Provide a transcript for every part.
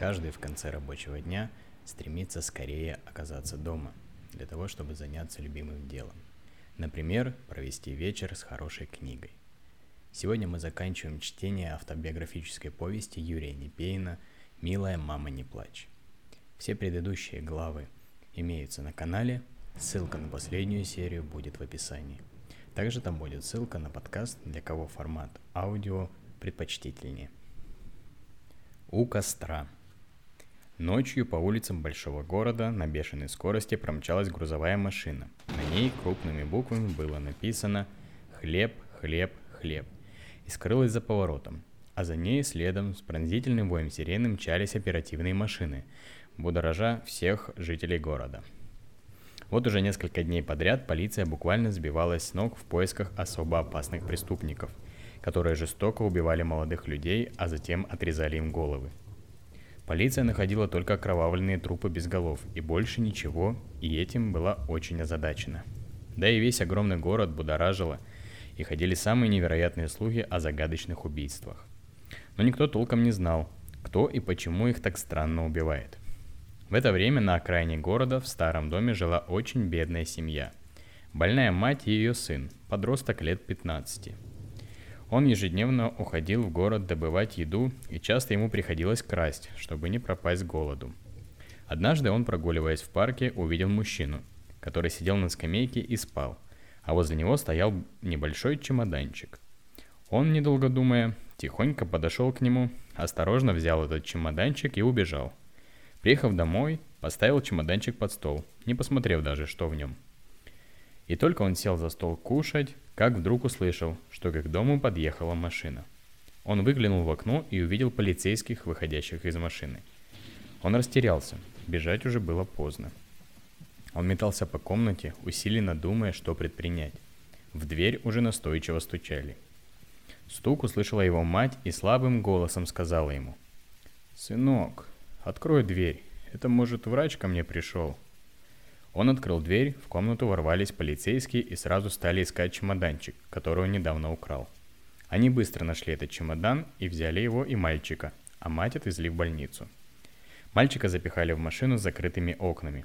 Каждый в конце рабочего дня стремится скорее оказаться дома, для того, чтобы заняться любимым делом. Например, провести вечер с хорошей книгой. Сегодня мы заканчиваем чтение автобиографической повести Юрия Непейна «Милая мама, не плачь». Все предыдущие главы имеются на канале, ссылка на последнюю серию будет в описании. Также там будет ссылка на подкаст, для кого формат аудио предпочтительнее. У костра. Ночью по улицам большого города на бешеной скорости промчалась грузовая машина. На ней крупными буквами было написано «Хлеб, хлеб, хлеб» и скрылась за поворотом. А за ней следом с пронзительным воем сирены мчались оперативные машины, будоража всех жителей города. Вот уже несколько дней подряд полиция буквально сбивалась с ног в поисках особо опасных преступников, которые жестоко убивали молодых людей, а затем отрезали им головы. Полиция находила только окровавленные трупы без голов и больше ничего, и этим была очень озадачена. Да и весь огромный город будоражило, и ходили самые невероятные слухи о загадочных убийствах. Но никто толком не знал, кто и почему их так странно убивает. В это время на окраине города в старом доме жила очень бедная семья. Больная мать и ее сын, подросток лет 15. Он ежедневно уходил в город добывать еду, и часто ему приходилось красть, чтобы не пропасть голоду. Однажды он, прогуливаясь в парке, увидел мужчину, который сидел на скамейке и спал, а возле него стоял небольшой чемоданчик. Он, недолго думая, тихонько подошел к нему, осторожно взял этот чемоданчик и убежал. Приехав домой, поставил чемоданчик под стол, не посмотрев даже, что в нем. И только он сел за стол кушать, как вдруг услышал, что к дому подъехала машина. Он выглянул в окно и увидел полицейских, выходящих из машины. Он растерялся, бежать уже было поздно. Он метался по комнате, усиленно думая, что предпринять. В дверь уже настойчиво стучали. Стук услышала его мать и слабым голосом сказала ему. «Сынок, Открой дверь. Это, может, врач ко мне пришел?» Он открыл дверь, в комнату ворвались полицейские и сразу стали искать чемоданчик, который он недавно украл. Они быстро нашли этот чемодан и взяли его и мальчика, а мать отвезли в больницу. Мальчика запихали в машину с закрытыми окнами.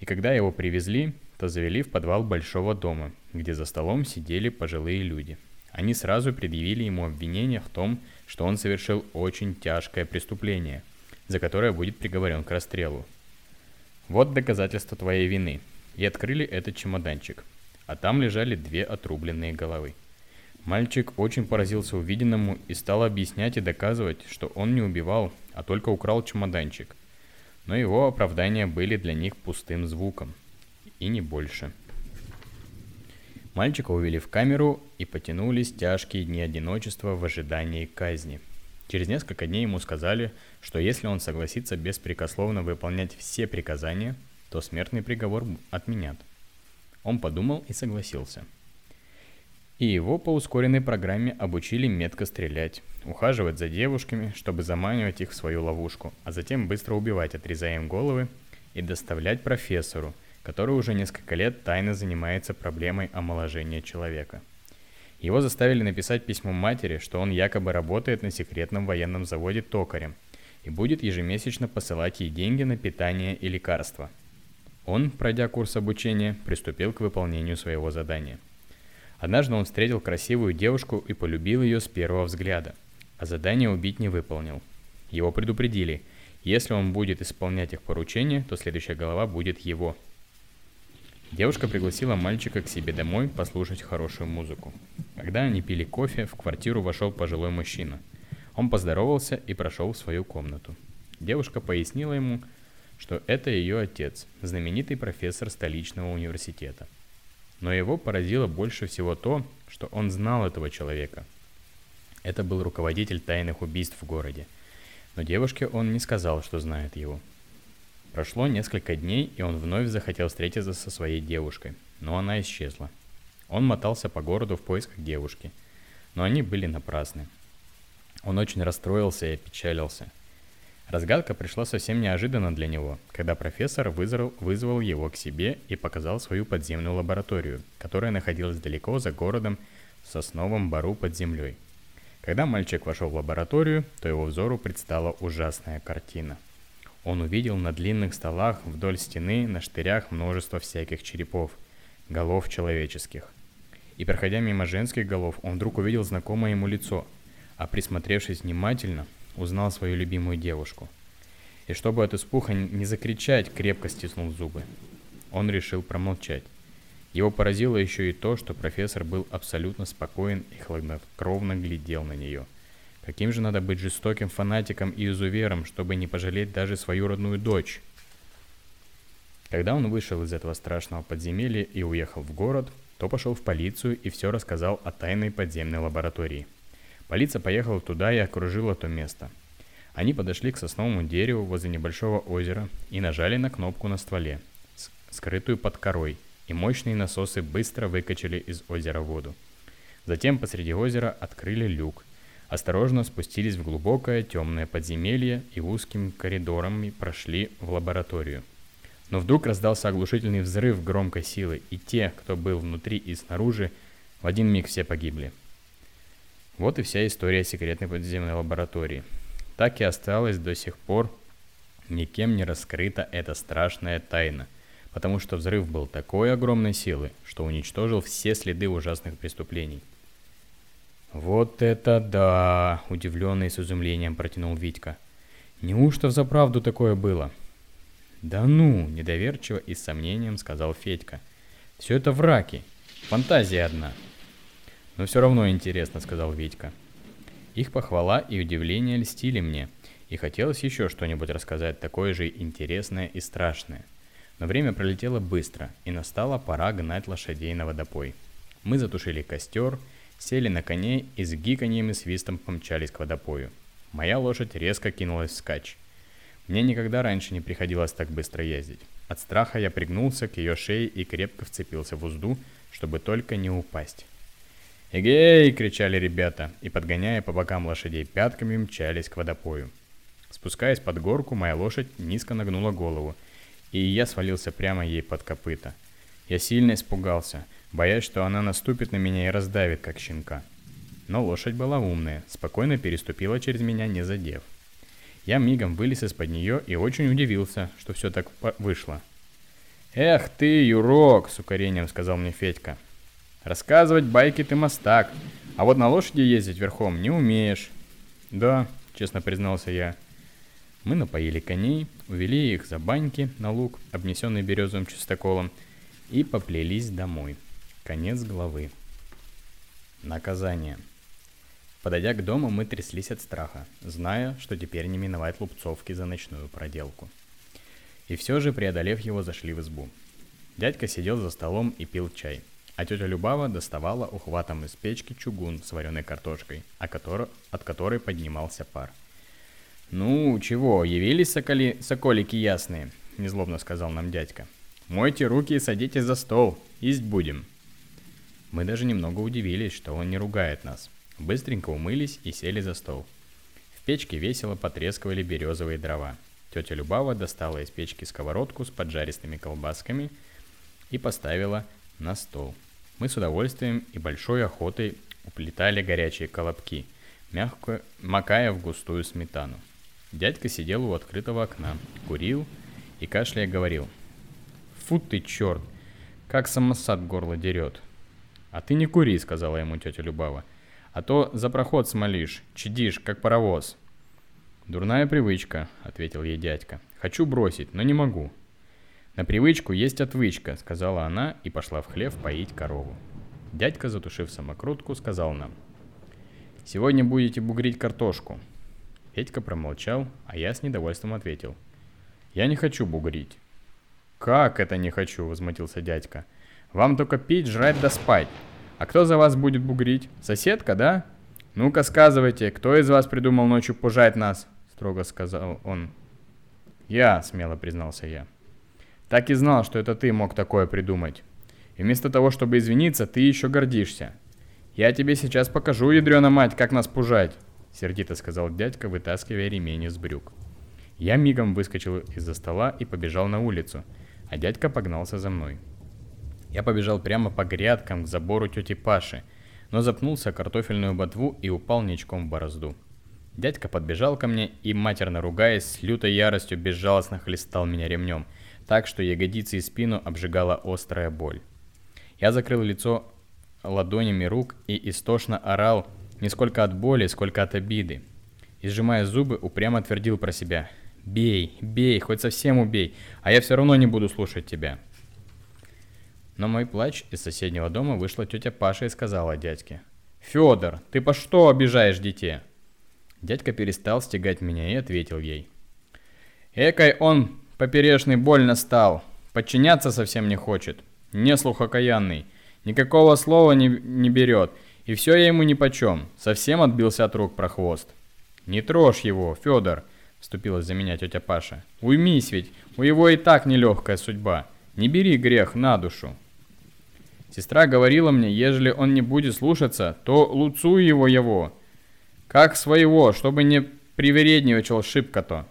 И когда его привезли, то завели в подвал большого дома, где за столом сидели пожилые люди. Они сразу предъявили ему обвинение в том, что он совершил очень тяжкое преступление – за которое будет приговорен к расстрелу. Вот доказательство твоей вины. И открыли этот чемоданчик. А там лежали две отрубленные головы. Мальчик очень поразился увиденному и стал объяснять и доказывать, что он не убивал, а только украл чемоданчик. Но его оправдания были для них пустым звуком. И не больше. Мальчика увели в камеру и потянулись тяжкие дни одиночества в ожидании казни – Через несколько дней ему сказали, что если он согласится беспрекословно выполнять все приказания, то смертный приговор отменят. Он подумал и согласился. И его по ускоренной программе обучили метко стрелять, ухаживать за девушками, чтобы заманивать их в свою ловушку, а затем быстро убивать, отрезая им головы, и доставлять профессору, который уже несколько лет тайно занимается проблемой омоложения человека – его заставили написать письмо матери, что он якобы работает на секретном военном заводе токарем и будет ежемесячно посылать ей деньги на питание и лекарства. Он, пройдя курс обучения, приступил к выполнению своего задания. Однажды он встретил красивую девушку и полюбил ее с первого взгляда, а задание убить не выполнил. Его предупредили, если он будет исполнять их поручения, то следующая голова будет его – Девушка пригласила мальчика к себе домой послушать хорошую музыку. Когда они пили кофе, в квартиру вошел пожилой мужчина. Он поздоровался и прошел в свою комнату. Девушка пояснила ему, что это ее отец, знаменитый профессор столичного университета. Но его поразило больше всего то, что он знал этого человека. Это был руководитель тайных убийств в городе. Но девушке он не сказал, что знает его – Прошло несколько дней, и он вновь захотел встретиться со своей девушкой, но она исчезла. Он мотался по городу в поисках девушки, но они были напрасны. Он очень расстроился и опечалился. Разгадка пришла совсем неожиданно для него, когда профессор вызвал, вызвал его к себе и показал свою подземную лабораторию, которая находилась далеко за городом в сосновом бару под землей. Когда мальчик вошел в лабораторию, то его взору предстала ужасная картина. Он увидел на длинных столах вдоль стены на штырях множество всяких черепов, голов человеческих. И проходя мимо женских голов, он вдруг увидел знакомое ему лицо, а присмотревшись внимательно, узнал свою любимую девушку. И чтобы от испуха не закричать, крепко стиснул зубы. Он решил промолчать. Его поразило еще и то, что профессор был абсолютно спокоен и хладнокровно глядел на нее. Каким же надо быть жестоким фанатиком и изувером, чтобы не пожалеть даже свою родную дочь? Когда он вышел из этого страшного подземелья и уехал в город, то пошел в полицию и все рассказал о тайной подземной лаборатории. Полиция поехала туда и окружила то место. Они подошли к сосновому дереву возле небольшого озера и нажали на кнопку на стволе, скрытую под корой – и мощные насосы быстро выкачали из озера воду. Затем посреди озера открыли люк, осторожно спустились в глубокое темное подземелье и узкими коридорами прошли в лабораторию. Но вдруг раздался оглушительный взрыв громкой силы, и те, кто был внутри и снаружи, в один миг все погибли. Вот и вся история секретной подземной лаборатории. Так и осталась до сих пор никем не раскрыта эта страшная тайна – потому что взрыв был такой огромной силы, что уничтожил все следы ужасных преступлений. «Вот это да!» – удивленный с изумлением протянул Витька. «Неужто взаправду такое было?» «Да ну!» – недоверчиво и с сомнением сказал Федька. «Все это враки. Фантазия одна». «Но все равно интересно», – сказал Витька. Их похвала и удивление льстили мне, и хотелось еще что-нибудь рассказать такое же интересное и страшное – но время пролетело быстро, и настала пора гнать лошадей на водопой. Мы затушили костер, сели на коней и с гиканьем и свистом помчались к водопою. Моя лошадь резко кинулась в скач. Мне никогда раньше не приходилось так быстро ездить. От страха я пригнулся к ее шее и крепко вцепился в узду, чтобы только не упасть. «Эгей!» — кричали ребята, и, подгоняя по бокам лошадей пятками, мчались к водопою. Спускаясь под горку, моя лошадь низко нагнула голову — и я свалился прямо ей под копыта. Я сильно испугался, боясь, что она наступит на меня и раздавит, как щенка. Но лошадь была умная, спокойно переступила через меня, не задев. Я мигом вылез из-под нее и очень удивился, что все так вышло. «Эх ты, Юрок!» — с укорением сказал мне Федька. «Рассказывать байки ты мастак, а вот на лошади ездить верхом не умеешь». «Да», — честно признался я, — мы напоили коней, увели их за баньки на луг, обнесенный березовым чистоколом, и поплелись домой. Конец главы. Наказание. Подойдя к дому, мы тряслись от страха, зная, что теперь не миновать лупцовки за ночную проделку. И все же, преодолев его, зашли в избу. Дядька сидел за столом и пил чай, а тетя Любава доставала ухватом из печки чугун с вареной картошкой, от которой поднимался пар – «Ну, чего, явились соколи... соколики ясные?» – незлобно сказал нам дядька. «Мойте руки и садитесь за стол, есть будем». Мы даже немного удивились, что он не ругает нас. Быстренько умылись и сели за стол. В печке весело потрескивали березовые дрова. Тетя Любава достала из печки сковородку с поджаристыми колбасками и поставила на стол. Мы с удовольствием и большой охотой уплетали горячие колобки, мягко макая в густую сметану. Дядька сидел у открытого окна, курил и кашляя говорил. «Фу ты, черт! Как самосад горло дерет!» «А ты не кури», — сказала ему тетя Любава. «А то за проход смолишь, чадишь, как паровоз». «Дурная привычка», — ответил ей дядька. «Хочу бросить, но не могу». «На привычку есть отвычка», — сказала она и пошла в хлев поить корову. Дядька, затушив самокрутку, сказал нам. «Сегодня будете бугрить картошку. Петька промолчал, а я с недовольством ответил. «Я не хочу бугрить». «Как это не хочу?» – возмутился дядька. «Вам только пить, жрать да спать. А кто за вас будет бугрить? Соседка, да? Ну-ка сказывайте, кто из вас придумал ночью пужать нас?» – строго сказал он. «Я», – смело признался я. «Так и знал, что это ты мог такое придумать. И вместо того, чтобы извиниться, ты еще гордишься. Я тебе сейчас покажу, ядрена мать, как нас пужать». — сердито сказал дядька, вытаскивая ремень из брюк. Я мигом выскочил из-за стола и побежал на улицу, а дядька погнался за мной. Я побежал прямо по грядкам к забору тети Паши, но запнулся о картофельную ботву и упал ничком в борозду. Дядька подбежал ко мне и, матерно ругаясь, с лютой яростью безжалостно хлестал меня ремнем, так что ягодицы и спину обжигала острая боль. Я закрыл лицо ладонями рук и истошно орал не сколько от боли, сколько от обиды. И сжимая зубы, упрямо твердил про себя. «Бей, бей, хоть совсем убей, а я все равно не буду слушать тебя». Но мой плач из соседнего дома вышла тетя Паша и сказала дядьке. «Федор, ты по что обижаешь детей?» Дядька перестал стегать меня и ответил ей. «Экой он поперечный больно стал, подчиняться совсем не хочет, не слух окаянный, никакого слова не, не берет, и все я ему нипочем, совсем отбился от рук про хвост». «Не трожь его, Федор», — вступилась за меня тетя Паша. «Уймись ведь, у его и так нелегкая судьба, не бери грех на душу». Сестра говорила мне, ежели он не будет слушаться, то луцую его его, как своего, чтобы не привередничал шибко-то.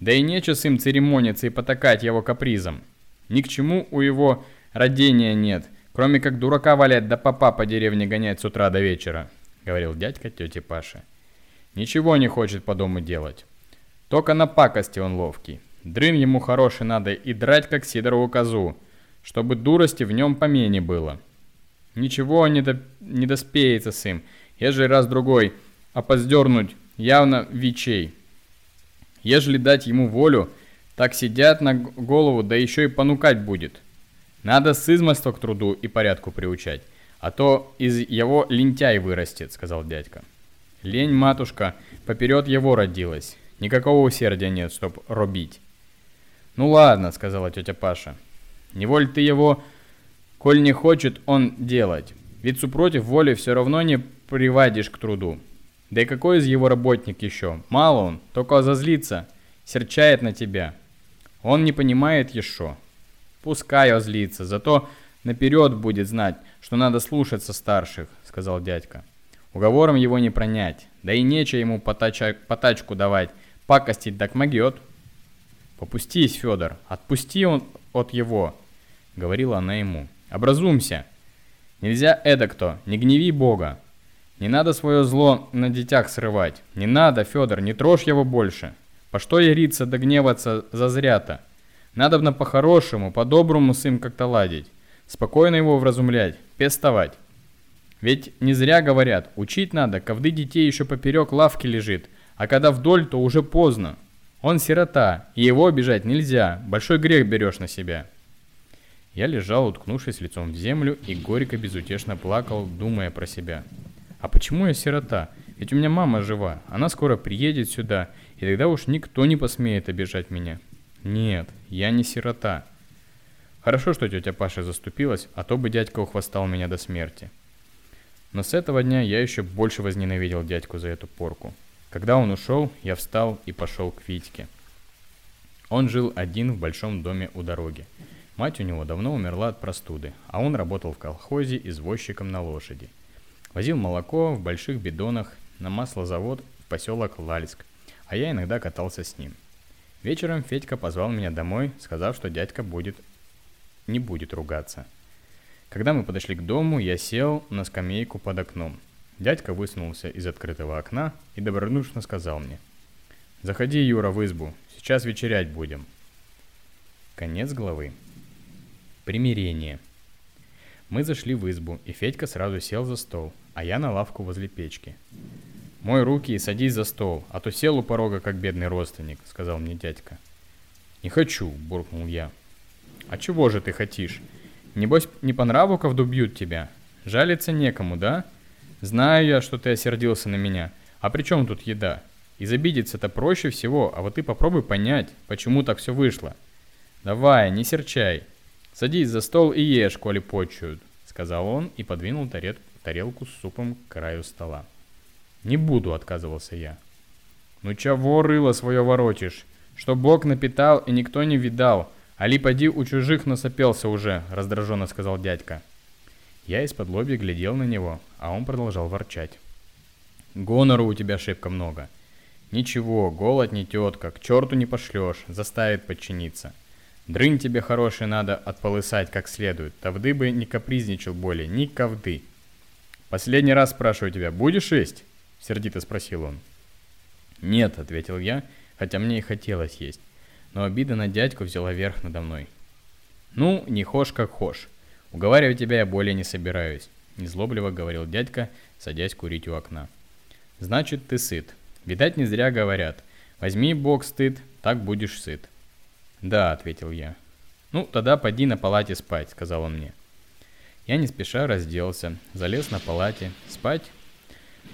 Да и нече с им церемониться и потакать его капризом. Ни к чему у его родения нет, кроме как дурака валять да папа по деревне гонять с утра до вечера, говорил дядька тете Паше. Ничего не хочет по дому делать. Только на пакости он ловкий. Дрын ему хороший надо и драть как сидорову козу, чтобы дурости в нем помене было. Ничего не, до, не доспеется с им, ежели раз-другой – а поздернуть явно вичей. Ежели дать ему волю, так сидят на голову, да еще и понукать будет. Надо с измольства к труду и порядку приучать, а то из его лентяй вырастет, сказал дядька. Лень, матушка, поперед его родилась. Никакого усердия нет, чтоб робить. Ну ладно, сказала тетя Паша. Не воль ты его, коль не хочет он делать. Ведь супротив воли все равно не приводишь к труду. Да и какой из его работник еще? Мало он, только зазлится, серчает на тебя. Он не понимает еще. Пускай озлится, зато наперед будет знать, что надо слушаться старших, сказал дядька. Уговором его не пронять, да и нече ему потачку давать, пакостить так могет. Попустись, Федор, отпусти он от его, говорила она ему. Образумся. Нельзя эдо кто, не гневи Бога. Не надо свое зло на детях срывать. Не надо, Федор, не трожь его больше. По что яриться да гневаться зазря-то? Надобно по-хорошему, по-доброму с им как-то ладить. Спокойно его вразумлять, пестовать. Ведь не зря говорят, учить надо, ковды детей еще поперек лавки лежит, а когда вдоль, то уже поздно. Он сирота, и его обижать нельзя, большой грех берешь на себя. Я лежал, уткнувшись лицом в землю, и горько безутешно плакал, думая про себя. А почему я сирота? Ведь у меня мама жива, она скоро приедет сюда, и тогда уж никто не посмеет обижать меня. Нет, я не сирота. Хорошо, что тетя Паша заступилась, а то бы дядька ухвостал меня до смерти. Но с этого дня я еще больше возненавидел дядьку за эту порку. Когда он ушел, я встал и пошел к Витьке. Он жил один в большом доме у дороги. Мать у него давно умерла от простуды, а он работал в колхозе извозчиком на лошади – Возил молоко в больших бидонах на маслозавод в поселок Лальск, а я иногда катался с ним. Вечером Федька позвал меня домой, сказав, что дядька будет не будет ругаться. Когда мы подошли к дому, я сел на скамейку под окном. Дядька высунулся из открытого окна и добродушно сказал мне. «Заходи, Юра, в избу. Сейчас вечерять будем». Конец главы. Примирение – мы зашли в избу, и Федька сразу сел за стол, а я на лавку возле печки. «Мой руки и садись за стол, а то сел у порога, как бедный родственник», — сказал мне дядька. «Не хочу», — буркнул я. «А чего же ты хотишь? Небось, не по нраву ковду бьют тебя? Жалиться некому, да? Знаю я, что ты осердился на меня. А при чем тут еда? Изобидеться-то проще всего, а вот ты попробуй понять, почему так все вышло. Давай, не серчай. «Садись за стол и ешь, коли почуют», — сказал он и подвинул тарел тарелку с супом к краю стола. «Не буду», — отказывался я. «Ну чего рыло свое воротишь? Что Бог напитал и никто не видал, али поди у чужих насопелся уже», — раздраженно сказал дядька. Я из-под лоби глядел на него, а он продолжал ворчать. «Гонору у тебя шибко много». «Ничего, голод не тетка, к черту не пошлешь, заставит подчиниться». Дрынь тебе хороший надо отполысать как следует. Тавды бы не капризничал более, ни ковды. «Последний раз спрашиваю тебя, будешь есть?» — сердито спросил он. «Нет», — ответил я, хотя мне и хотелось есть. Но обида на дядьку взяла верх надо мной. «Ну, не хошь как хошь. Уговаривать тебя я более не собираюсь», — незлобливо говорил дядька, садясь курить у окна. «Значит, ты сыт. Видать, не зря говорят. Возьми бог стыд, так будешь сыт». «Да», — ответил я. «Ну, тогда поди на палате спать», — сказал он мне. Я не спеша разделся, залез на палате, спать.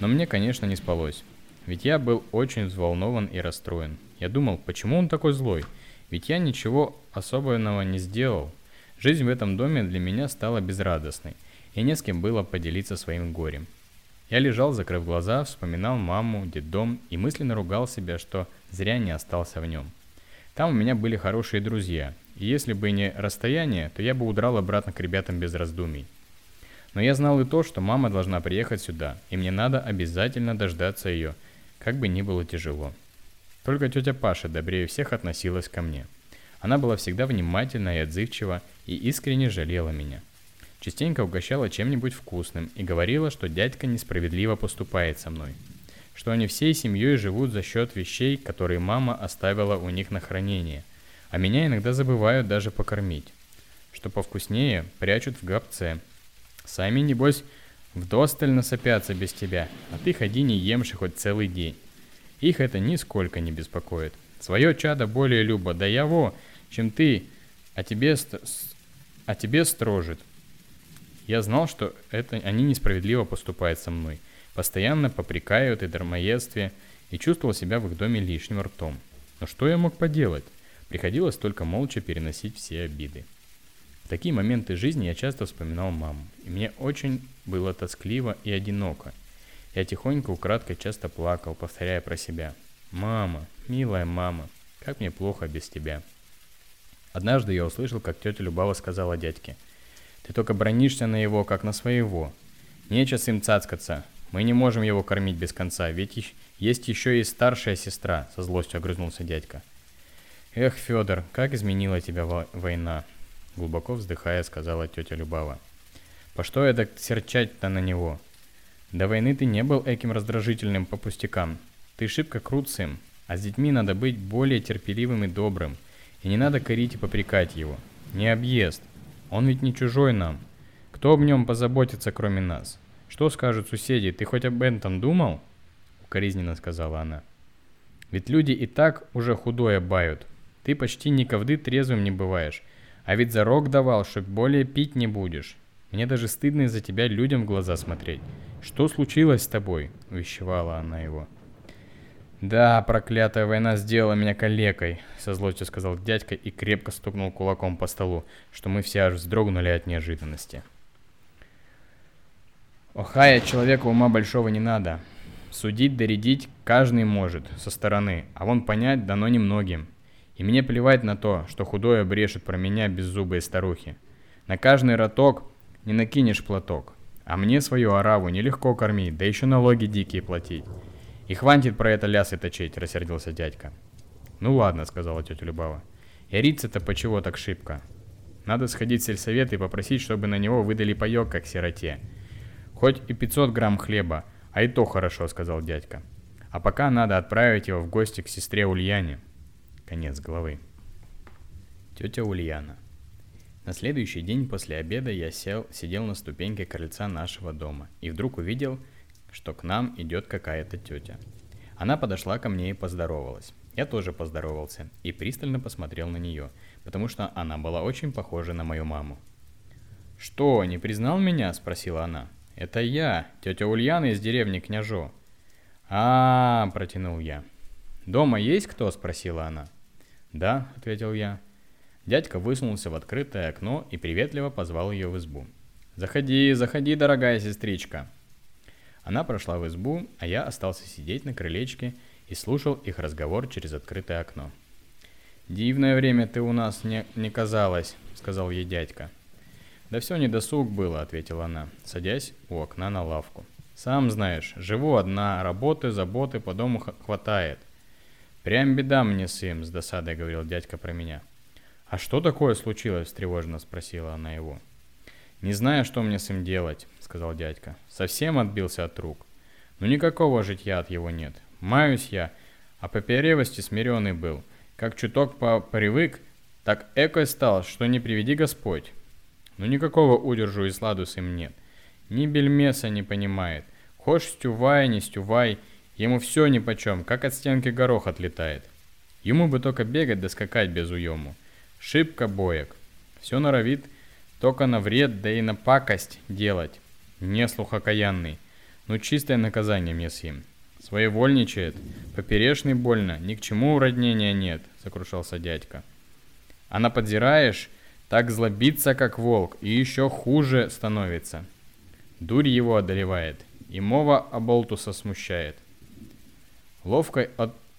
Но мне, конечно, не спалось. Ведь я был очень взволнован и расстроен. Я думал, почему он такой злой? Ведь я ничего особенного не сделал. Жизнь в этом доме для меня стала безрадостной, и не с кем было поделиться своим горем. Я лежал, закрыв глаза, вспоминал маму, детдом и мысленно ругал себя, что зря не остался в нем. Там у меня были хорошие друзья, и если бы не расстояние, то я бы удрал обратно к ребятам без раздумий. Но я знал и то, что мама должна приехать сюда, и мне надо обязательно дождаться ее, как бы ни было тяжело. Только тетя Паша добрее всех относилась ко мне. Она была всегда внимательна и отзывчива, и искренне жалела меня. Частенько угощала чем-нибудь вкусным и говорила, что дядька несправедливо поступает со мной – что они всей семьей живут за счет вещей, которые мама оставила у них на хранение, а меня иногда забывают даже покормить. Что повкуснее, прячут в гробце. Сами, небось, вдосталь насопятся без тебя, а ты ходи не емши хоть целый день. Их это нисколько не беспокоит. Свое чадо более любо, да я во, чем ты, а тебе, а тебе строжит. Я знал, что это они несправедливо поступают со мной – постоянно попрекают и дармоедстве, и чувствовал себя в их доме лишним ртом. Но что я мог поделать? Приходилось только молча переносить все обиды. В такие моменты жизни я часто вспоминал маму, и мне очень было тоскливо и одиноко. Я тихонько, украдкой часто плакал, повторяя про себя. «Мама, милая мама, как мне плохо без тебя». Однажды я услышал, как тетя Любава сказала дядьке. «Ты только бронишься на его, как на своего. Нечего с им цацкаться, мы не можем его кормить без конца, ведь есть еще и старшая сестра, со злостью огрызнулся дядька. Эх, Федор, как изменила тебя война, глубоко вздыхая, сказала тетя Любава. По что я так серчать-то на него? До войны ты не был этим раздражительным по пустякам. Ты шибко крут с им, а с детьми надо быть более терпеливым и добрым. И не надо корить и попрекать его. Не объезд. Он ведь не чужой нам. Кто об нем позаботится, кроме нас? «Что скажут соседи? Ты хоть об этом думал?» Укоризненно сказала она. «Ведь люди и так уже худое бают. Ты почти никогда трезвым не бываешь. А ведь зарок давал, что более пить не будешь. Мне даже стыдно из-за тебя людям в глаза смотреть. Что случилось с тобой?» – увещевала она его. «Да, проклятая война сделала меня калекой», — со злостью сказал дядька и крепко стукнул кулаком по столу, что мы все аж вздрогнули от неожиданности. Охая человека ума большого не надо. Судить, доредить каждый может, со стороны, а вон понять дано немногим. И мне плевать на то, что худое брешет про меня беззубые старухи. На каждый роток не накинешь платок. А мне свою ораву нелегко кормить, да еще налоги дикие платить. И хватит про это лясы точить, рассердился дядька. Ну ладно, сказала тетя Любава. Ярица-то почего так шибко? Надо сходить в сельсовет и попросить, чтобы на него выдали паек, как сироте. Хоть и 500 грамм хлеба, а и то хорошо, сказал дядька. А пока надо отправить его в гости к сестре Ульяне. Конец главы. Тетя Ульяна. На следующий день после обеда я сел, сидел на ступеньке крыльца нашего дома и вдруг увидел, что к нам идет какая-то тетя. Она подошла ко мне и поздоровалась. Я тоже поздоровался и пристально посмотрел на нее, потому что она была очень похожа на мою маму. «Что, не признал меня?» – спросила она. «Это я, тетя Ульяна из деревни Княжо». А, -а, -а протянул я. «Дома есть кто?» – спросила она. «Да», – ответил я. Дядька высунулся в открытое окно и приветливо позвал ее в избу. «Заходи, заходи, дорогая сестричка!» Она прошла в избу, а я остался сидеть на крылечке и слушал их разговор через открытое окно. «Дивное время ты у нас не, не казалось», — сказал ей дядька. «Да все недосуг было», — ответила она, садясь у окна на лавку. «Сам знаешь, живу одна, работы, заботы по дому хватает». «Прям беда мне с им», — с досадой говорил дядька про меня. «А что такое случилось?» — встревоженно спросила она его. «Не знаю, что мне с ним делать», — сказал дядька. «Совсем отбился от рук. Ну никакого житья от его нет. Маюсь я, а по перевости смиренный был. Как чуток по привык, так экой стал, что не приведи Господь. Ну никакого удержу и сладу с им нет. Ни бельмеса не понимает. Хошь стювай, не стювай, ему все нипочем, как от стенки горох отлетает. Ему бы только бегать да скакать без уему. Шибко боек. Все норовит только на вред, да и на пакость делать. Не слух окаянный. Ну чистое наказание мне с ним. Своевольничает. Поперешный больно, ни к чему уроднения нет, сокрушался дядька. А наподзираешь, так злобится, как волк, и еще хуже становится. Дурь его одолевает, и мова Аболтуса смущает. Ловко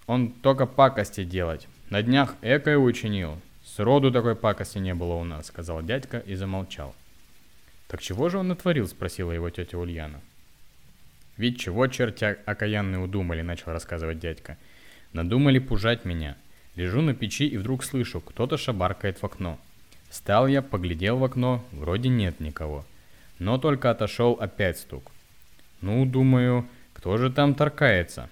он только пакости делать. На днях экое учинил. Сроду такой пакости не было у нас, сказал дядька и замолчал. Так чего же он натворил, спросила его тетя Ульяна. Ведь чего черти окаянные удумали, начал рассказывать дядька. Надумали пужать меня. Лежу на печи и вдруг слышу, кто-то шабаркает в окно. Встал я, поглядел в окно, вроде нет никого. Но только отошел опять стук. Ну, думаю, кто же там торкается?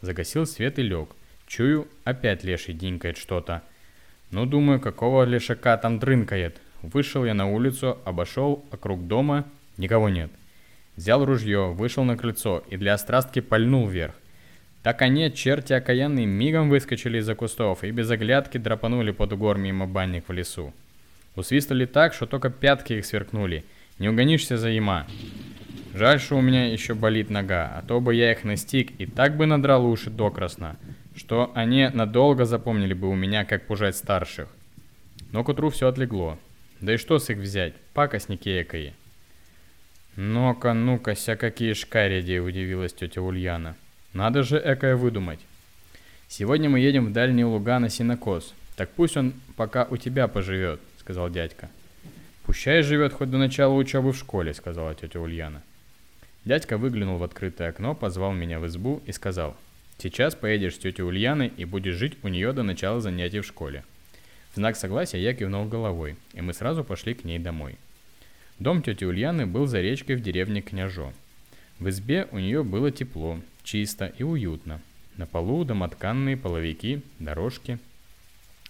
Загасил свет и лег. Чую, опять леший динкает что-то. Ну, думаю, какого лешака там дрынкает. Вышел я на улицу, обошел округ дома, никого нет. Взял ружье, вышел на крыльцо и для острастки пальнул вверх. Так они, черти окаянные, мигом выскочили из-за кустов и без оглядки драпанули под угор мимо банник в лесу. Усвистали так, что только пятки их сверкнули. Не угонишься за яма. Жаль, что у меня еще болит нога, а то бы я их настиг и так бы надрал уши докрасно, что они надолго запомнили бы у меня, как пужать старших. Но к утру все отлегло. Да и что с их взять? Пакостники экои. «Ну-ка, ну-ка, ся какие шкариди!» – удивилась тетя Ульяна. «Надо же экое выдумать!» «Сегодня мы едем в дальние луга на синокос. Так пусть он пока у тебя поживет сказал дядька. «Пущай живет хоть до начала учебы в школе», — сказала тетя Ульяна. Дядька выглянул в открытое окно, позвал меня в избу и сказал, «Сейчас поедешь с тетей Ульяной и будешь жить у нее до начала занятий в школе». Знак согласия я кивнул головой, и мы сразу пошли к ней домой. Дом тети Ульяны был за речкой в деревне Княжо. В избе у нее было тепло, чисто и уютно. На полу домотканные половики, дорожки,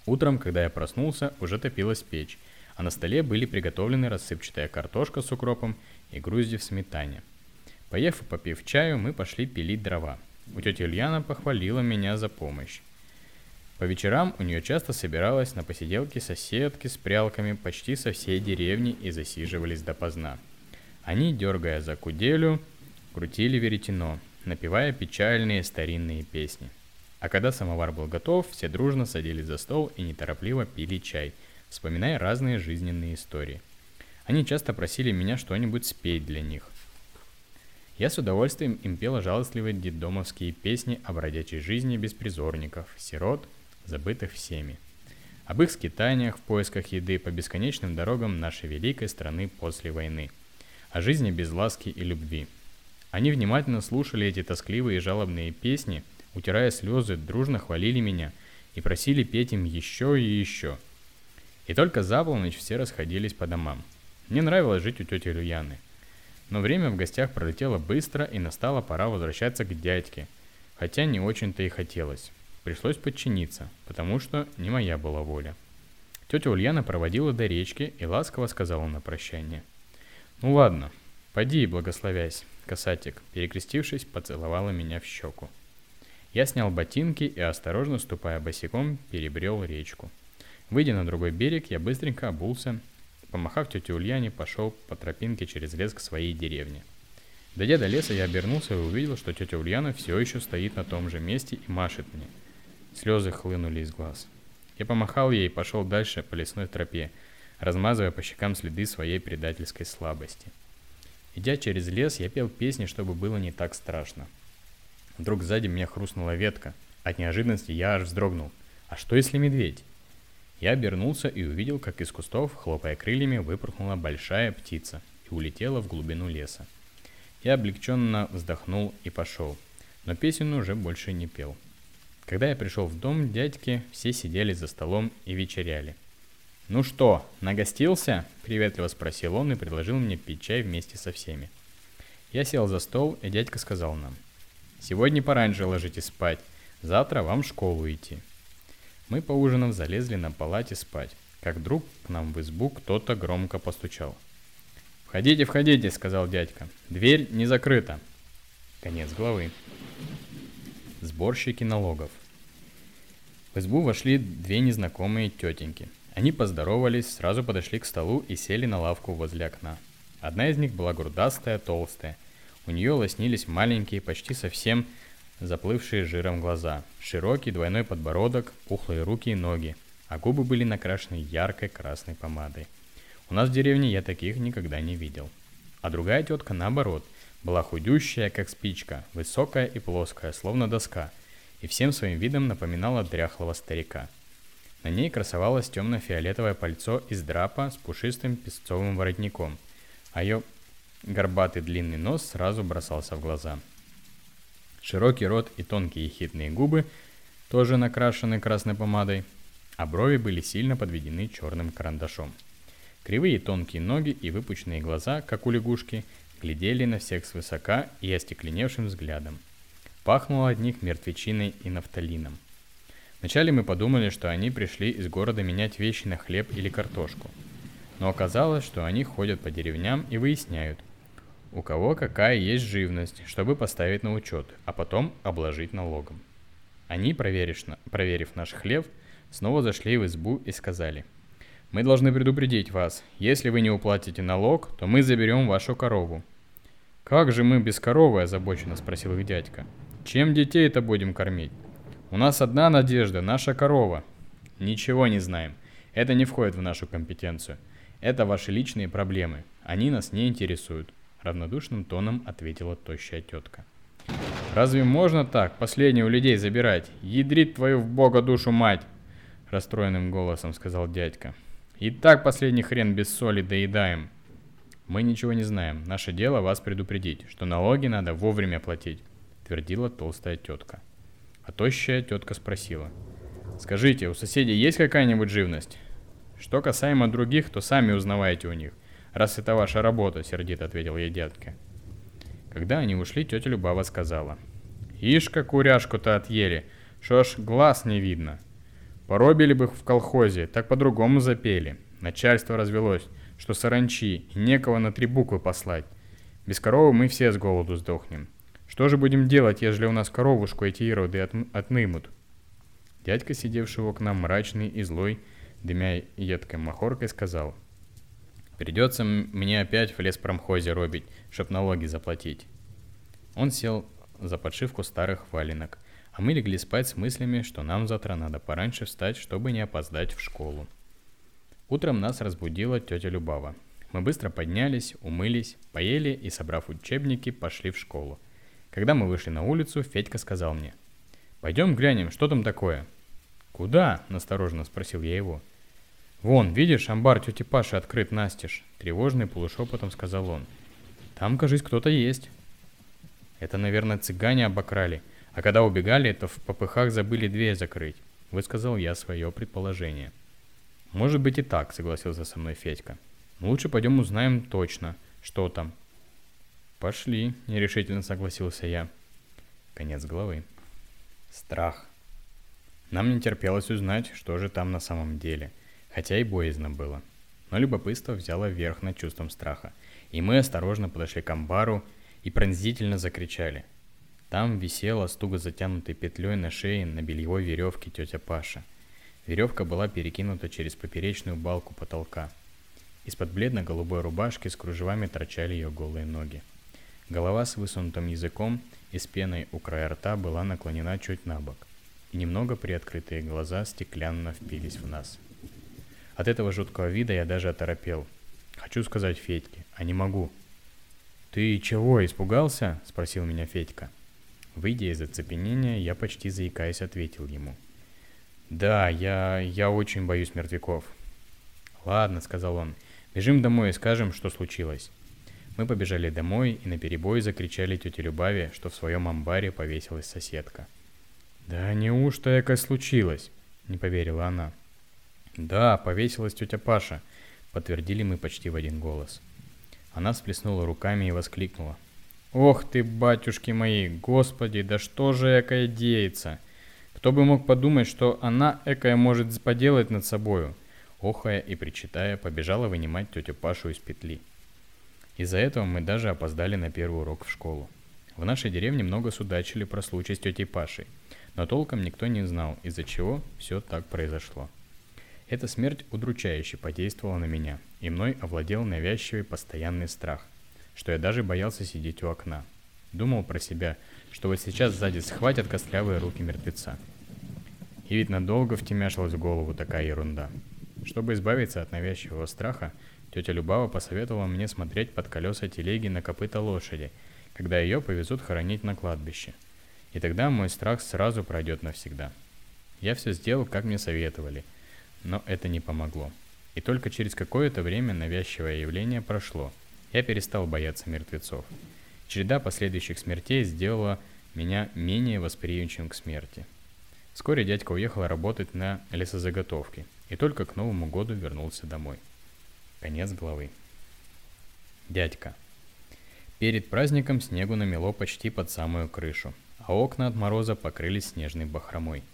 Утром, когда я проснулся, уже топилась печь, а на столе были приготовлены рассыпчатая картошка с укропом и грузди в сметане. Поев и попив чаю, мы пошли пилить дрова. У тети Ульяна похвалила меня за помощь. По вечерам у нее часто собиралась на посиделке соседки с прялками почти со всей деревни и засиживались допоздна. Они, дергая за куделю, крутили веретено, напевая печальные старинные песни. А когда самовар был готов, все дружно садились за стол и неторопливо пили чай, вспоминая разные жизненные истории. Они часто просили меня что-нибудь спеть для них. Я с удовольствием им пела жалостливые детдомовские песни о бродячей жизни беспризорников, сирот, забытых всеми. Об их скитаниях в поисках еды по бесконечным дорогам нашей великой страны после войны. О жизни без ласки и любви. Они внимательно слушали эти тоскливые и жалобные песни – утирая слезы, дружно хвалили меня и просили петь им еще и еще. И только за полночь все расходились по домам. Мне нравилось жить у тети Люяны. Но время в гостях пролетело быстро, и настала пора возвращаться к дядьке. Хотя не очень-то и хотелось. Пришлось подчиниться, потому что не моя была воля. Тетя Ульяна проводила до речки и ласково сказала на прощание. «Ну ладно, поди и благословясь». Касатик, перекрестившись, поцеловала меня в щеку. Я снял ботинки и, осторожно ступая босиком, перебрел речку. Выйдя на другой берег, я быстренько обулся, помахав тете Ульяне, пошел по тропинке через лес к своей деревне. Дойдя до леса, я обернулся и увидел, что тетя Ульяна все еще стоит на том же месте и машет мне. Слезы хлынули из глаз. Я помахал ей и пошел дальше по лесной тропе, размазывая по щекам следы своей предательской слабости. Идя через лес, я пел песни, чтобы было не так страшно. Вдруг сзади меня хрустнула ветка. От неожиданности я аж вздрогнул. А что если медведь? Я обернулся и увидел, как из кустов, хлопая крыльями, выпорхнула большая птица и улетела в глубину леса. Я облегченно вздохнул и пошел, но песен уже больше не пел. Когда я пришел в дом дядьки, все сидели за столом и вечеряли. «Ну что, нагостился?» – приветливо спросил он и предложил мне пить чай вместе со всеми. Я сел за стол, и дядька сказал нам. «Сегодня пораньше ложитесь спать, завтра вам в школу идти». Мы, поужинав, залезли на палате спать, как вдруг к нам в избу кто-то громко постучал. «Входите, входите», — сказал дядька. «Дверь не закрыта». Конец главы. Сборщики налогов. В избу вошли две незнакомые тетеньки. Они поздоровались, сразу подошли к столу и сели на лавку возле окна. Одна из них была грудастая, толстая. У нее лоснились маленькие, почти совсем заплывшие жиром глаза, широкий двойной подбородок, пухлые руки и ноги, а губы были накрашены яркой красной помадой. У нас в деревне я таких никогда не видел. А другая тетка, наоборот, была худющая, как спичка, высокая и плоская, словно доска, и всем своим видом напоминала дряхлого старика. На ней красовалось темно-фиолетовое пальто из драпа с пушистым песцовым воротником, а ее горбатый длинный нос сразу бросался в глаза – Широкий рот и тонкие ехидные губы, тоже накрашены красной помадой, а брови были сильно подведены черным карандашом. Кривые тонкие ноги и выпученные глаза, как у лягушки, глядели на всех свысока и остекленевшим взглядом. Пахнуло от них мертвечиной и нафталином. Вначале мы подумали, что они пришли из города менять вещи на хлеб или картошку. Но оказалось, что они ходят по деревням и выясняют, у кого какая есть живность, чтобы поставить на учет, а потом обложить налогом. Они, проверив, проверив наш хлеб, снова зашли в избу и сказали, «Мы должны предупредить вас, если вы не уплатите налог, то мы заберем вашу корову». «Как же мы без коровы?» – озабоченно спросил их дядька. «Чем детей-то будем кормить?» «У нас одна надежда – наша корова». «Ничего не знаем. Это не входит в нашу компетенцию. Это ваши личные проблемы. Они нас не интересуют. Равнодушным тоном ответила тощая тетка. «Разве можно так последнее у людей забирать? Ядрит твою в бога душу мать!» Расстроенным голосом сказал дядька. «И так последний хрен без соли доедаем». «Мы ничего не знаем. Наше дело вас предупредить, что налоги надо вовремя платить», твердила толстая тетка. А тощая тетка спросила. «Скажите, у соседей есть какая-нибудь живность? Что касаемо других, то сами узнавайте у них – раз это ваша работа», — сердито ответил ей дядька. Когда они ушли, тетя Любава сказала. «Ишь-ка куряшку-то отъели, что ж глаз не видно. Поробили бы в колхозе, так по-другому запели. Начальство развелось, что саранчи, и некого на три буквы послать. Без коровы мы все с голоду сдохнем. Что же будем делать, ежели у нас коровушку эти ироды от, отнимут?» Дядька, сидевший у окна мрачный и злой, дымя едкой махоркой, сказал — Придется мне опять в леспромхозе робить, чтоб налоги заплатить. Он сел за подшивку старых валенок, а мы легли спать с мыслями, что нам завтра надо пораньше встать, чтобы не опоздать в школу. Утром нас разбудила тетя Любава. Мы быстро поднялись, умылись, поели и, собрав учебники, пошли в школу. Когда мы вышли на улицу, Федька сказал мне. «Пойдем глянем, что там такое?» «Куда?» – настороженно спросил я его. «Вон, видишь, амбар тети Паши открыт настежь», — тревожный полушепотом сказал он. «Там, кажись, кто-то есть». «Это, наверное, цыгане обокрали, а когда убегали, то в попыхах забыли дверь закрыть», — высказал я свое предположение. «Может быть и так», — согласился со мной Федька. «Но лучше пойдем узнаем точно, что там». «Пошли», — нерешительно согласился я. Конец главы. Страх. Нам не терпелось узнать, что же там на самом деле — хотя и боязно было. Но любопытство взяло верх над чувством страха, и мы осторожно подошли к амбару и пронзительно закричали. Там висела стуго затянутой петлей на шее на бельевой веревке тетя Паша. Веревка была перекинута через поперечную балку потолка. Из-под бледно-голубой рубашки с кружевами торчали ее голые ноги. Голова с высунутым языком и с пеной у края рта была наклонена чуть на бок, и немного приоткрытые глаза стеклянно впились в нас – от этого жуткого вида я даже оторопел. Хочу сказать Федьке, а не могу. «Ты чего, испугался?» – спросил меня Федька. Выйдя из оцепенения, я почти заикаясь ответил ему. «Да, я... я очень боюсь мертвяков». «Ладно», — сказал он, — «бежим домой и скажем, что случилось». Мы побежали домой и наперебой закричали тете Любави, что в своем амбаре повесилась соседка. «Да неужто якось случилось?» — не поверила она. Да, повесилась тетя Паша, подтвердили мы почти в один голос. Она всплеснула руками и воскликнула. Ох ты, батюшки мои, господи, да что же экая деется? Кто бы мог подумать, что она экая может поделать над собою? Охая и причитая, побежала вынимать тетю Пашу из петли. Из-за этого мы даже опоздали на первый урок в школу. В нашей деревне много судачили про случай с тетей Пашей, но толком никто не знал, из-за чего все так произошло. Эта смерть удручающе подействовала на меня, и мной овладел навязчивый постоянный страх, что я даже боялся сидеть у окна. Думал про себя, что вот сейчас сзади схватят костлявые руки мертвеца. И ведь надолго втемяшилась в голову такая ерунда. Чтобы избавиться от навязчивого страха, тетя Любава посоветовала мне смотреть под колеса телеги на копыта лошади, когда ее повезут хоронить на кладбище. И тогда мой страх сразу пройдет навсегда. Я все сделал, как мне советовали – но это не помогло. И только через какое-то время навязчивое явление прошло. Я перестал бояться мертвецов. Череда последующих смертей сделала меня менее восприимчивым к смерти. Вскоре дядька уехал работать на лесозаготовке и только к Новому году вернулся домой. Конец главы. Дядька. Перед праздником снегу намело почти под самую крышу, а окна от мороза покрылись снежной бахромой –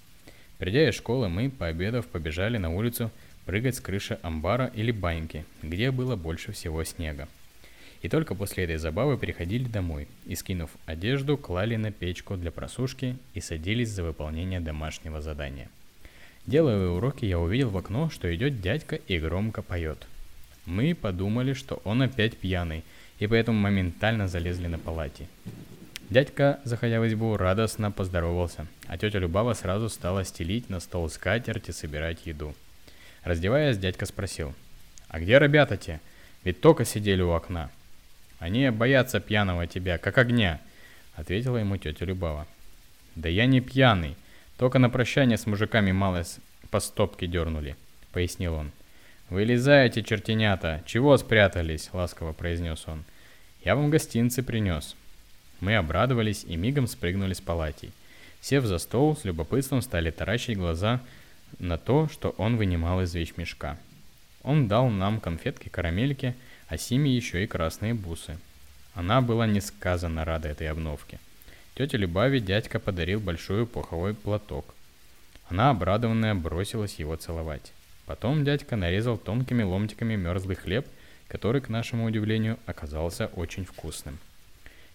Придя из школы, мы, пообедав, побежали на улицу прыгать с крыши амбара или баньки, где было больше всего снега. И только после этой забавы приходили домой и, скинув одежду, клали на печку для просушки и садились за выполнение домашнего задания. Делая уроки, я увидел в окно, что идет дядька и громко поет. Мы подумали, что он опять пьяный, и поэтому моментально залезли на палати. Дядька, заходя в избу, радостно поздоровался, а тетя Любава сразу стала стелить на стол скатерть и собирать еду. Раздеваясь, дядька спросил, «А где ребята те? Ведь только сидели у окна». «Они боятся пьяного тебя, как огня», — ответила ему тетя Любава. «Да я не пьяный, только на прощание с мужиками мало по стопке дернули», — пояснил он. «Вылезайте, чертенята, чего спрятались?» — ласково произнес он. «Я вам гостинцы принес». Мы обрадовались и мигом спрыгнули с палатей. Сев за стол, с любопытством стали таращить глаза на то, что он вынимал из вещмешка. Он дал нам конфетки-карамельки, а Симе еще и красные бусы. Она была несказанно рада этой обновке. Тете Любави дядька подарил большой пуховой платок. Она, обрадованная, бросилась его целовать. Потом дядька нарезал тонкими ломтиками мерзлый хлеб, который, к нашему удивлению, оказался очень вкусным.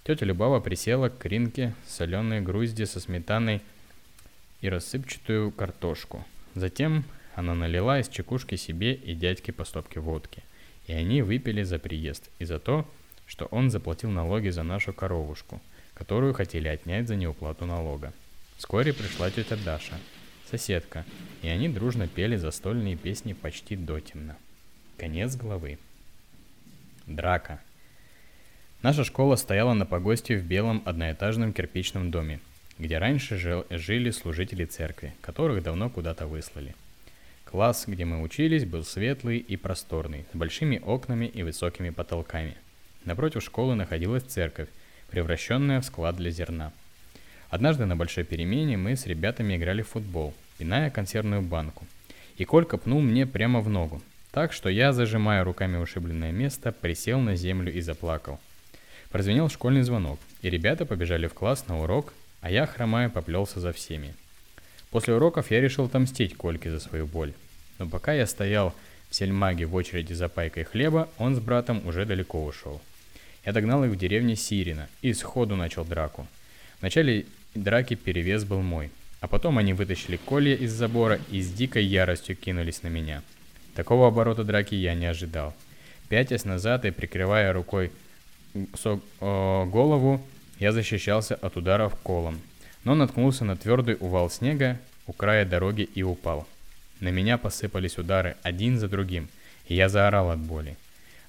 Тетя Любава присела к ринке соленой грузди со сметаной и рассыпчатую картошку. Затем она налила из чекушки себе и дядьке по стопке водки. И они выпили за приезд и за то, что он заплатил налоги за нашу коровушку, которую хотели отнять за неуплату налога. Вскоре пришла тетя Даша, соседка, и они дружно пели застольные песни почти до темна. Конец главы. Драка. Наша школа стояла на погосте в белом одноэтажном кирпичном доме, где раньше жил, жили служители церкви, которых давно куда-то выслали. Класс, где мы учились, был светлый и просторный, с большими окнами и высокими потолками. Напротив школы находилась церковь, превращенная в склад для зерна. Однажды на большой перемене мы с ребятами играли в футбол, пиная консервную банку. И Колька пнул мне прямо в ногу, так что я, зажимая руками ушибленное место, присел на землю и заплакал – Прозвенел школьный звонок, и ребята побежали в класс на урок, а я, хромая, поплелся за всеми. После уроков я решил отомстить Кольке за свою боль. Но пока я стоял в сельмаге в очереди за пайкой хлеба, он с братом уже далеко ушел. Я догнал их в деревне Сирина и сходу начал драку. В начале драки перевес был мой, а потом они вытащили колья из забора и с дикой яростью кинулись на меня. Такого оборота драки я не ожидал. Пятясь назад и прикрывая рукой э, голову, я защищался от ударов колом, но наткнулся на твердый увал снега у края дороги и упал. На меня посыпались удары один за другим, и я заорал от боли.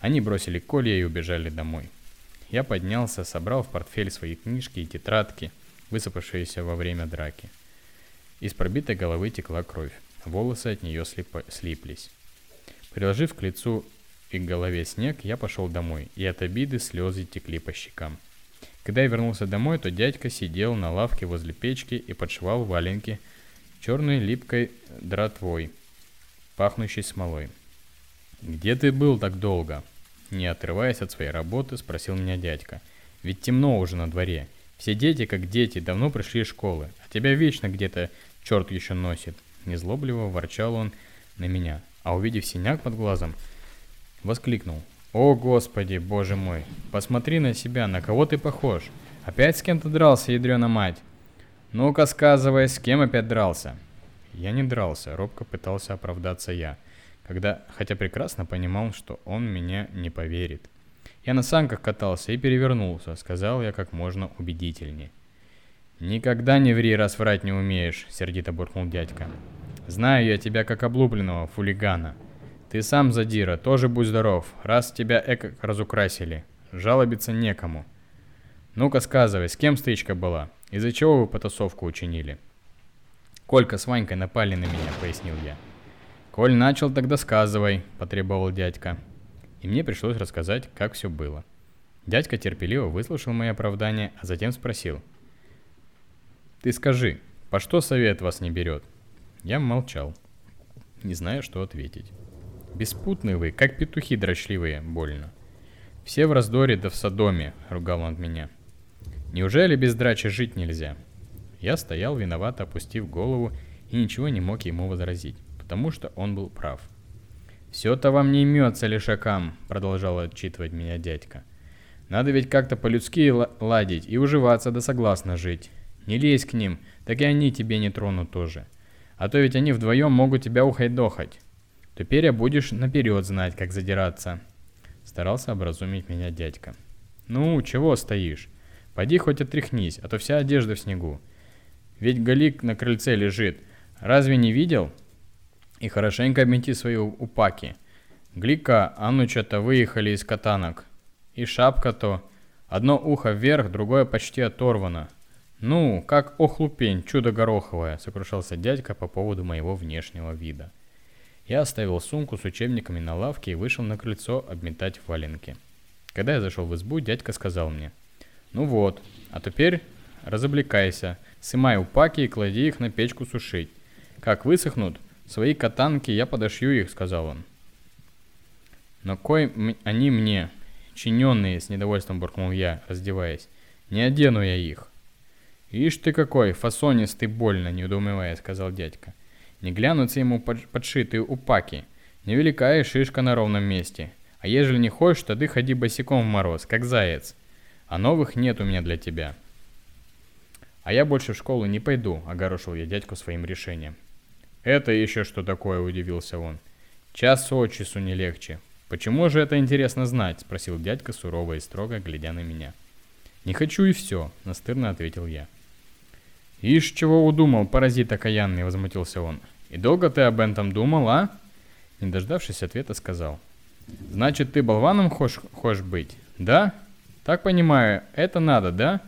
Они бросили колья и убежали домой. Я поднялся, собрал в портфель свои книжки и тетрадки, высыпавшиеся во время драки. Из пробитой головы текла кровь, волосы от нее слип- слиплись. Приложив к лицу и к голове снег, я пошел домой, и от обиды слезы текли по щекам. Когда я вернулся домой, то дядька сидел на лавке возле печки и подшивал валенки черной липкой дратвой. пахнущей смолой. «Где ты был так долго?» Не отрываясь от своей работы, спросил меня дядька. «Ведь темно уже на дворе. Все дети, как дети, давно пришли из школы, а тебя вечно где-то черт еще носит». Незлобливо ворчал он на меня, а увидев синяк под глазом, воскликнул. «О, Господи, Боже мой, посмотри на себя, на кого ты похож? Опять с кем-то дрался, ядрена мать?» «Ну-ка, сказывай, с кем опять дрался?» Я не дрался, робко пытался оправдаться я, когда, хотя прекрасно понимал, что он меня не поверит. Я на санках катался и перевернулся, сказал я как можно убедительнее. «Никогда не ври, раз врать не умеешь», — сердито буркнул дядька. «Знаю я тебя как облупленного фулигана. Ты сам, задира, тоже будь здоров, раз тебя эко разукрасили. Жалобиться некому. Ну-ка сказывай, с кем стычка была? Из-за чего вы потасовку учинили?» «Колька с Ванькой напали на меня», — пояснил я. «Коль начал, тогда сказывай», — потребовал дядька. И мне пришлось рассказать, как все было. Дядька терпеливо выслушал мои оправдания, а затем спросил. «Ты скажи, по что совет вас не берет?» Я молчал, не зная, что ответить. «Беспутные вы, как петухи дрочливые, больно. Все в раздоре да в садоме», — ругал он меня. «Неужели без драчи жить нельзя?» Я стоял виновато, опустив голову, и ничего не мог ему возразить, потому что он был прав. «Все-то вам не имется лишакам», — продолжал отчитывать меня дядька. «Надо ведь как-то по-людски ладить и уживаться да согласно жить. Не лезь к ним, так и они тебе не тронут тоже. А то ведь они вдвоем могут тебя ухайдохать. Теперь я будешь наперед знать, как задираться». Старался образумить меня дядька. «Ну, чего стоишь? Пойди хоть отряхнись, а то вся одежда в снегу. Ведь Галик на крыльце лежит. Разве не видел? И хорошенько обмети свои упаки. Глика, Ануча-то выехали из катанок. И шапка-то. Одно ухо вверх, другое почти оторвано. Ну, как охлупень, чудо гороховое, сокрушался дядька по поводу моего внешнего вида. Я оставил сумку с учебниками на лавке и вышел на крыльцо обметать валенки. Когда я зашел в избу, дядька сказал мне, «Ну вот, а теперь разоблекайся, Сымай упаки и клади их на печку сушить. Как высохнут, свои катанки я подошью их, сказал он. Но кой они мне, чиненные, с недовольством буркнул я, раздеваясь. Не одену я их. Ишь ты какой, фасонистый больно, неудумевая, сказал дядька. Не глянутся ему подшитые упаки. Невелика шишка на ровном месте. А ежели не хочешь, то ты ходи босиком в мороз, как заяц. А новых нет у меня для тебя. «А я больше в школу не пойду», — огорошил я дядьку своим решением. «Это еще что такое?» — удивился он. «Час от часу не легче. Почему же это интересно знать?» — спросил дядька сурово и строго, глядя на меня. «Не хочу и все», — настырно ответил я. «Ишь, чего удумал, паразит окаянный!» — возмутился он. «И долго ты об этом думал, а?» Не дождавшись ответа, сказал. «Значит, ты болваном хочешь, хочешь быть, да? Так понимаю, это надо, да?»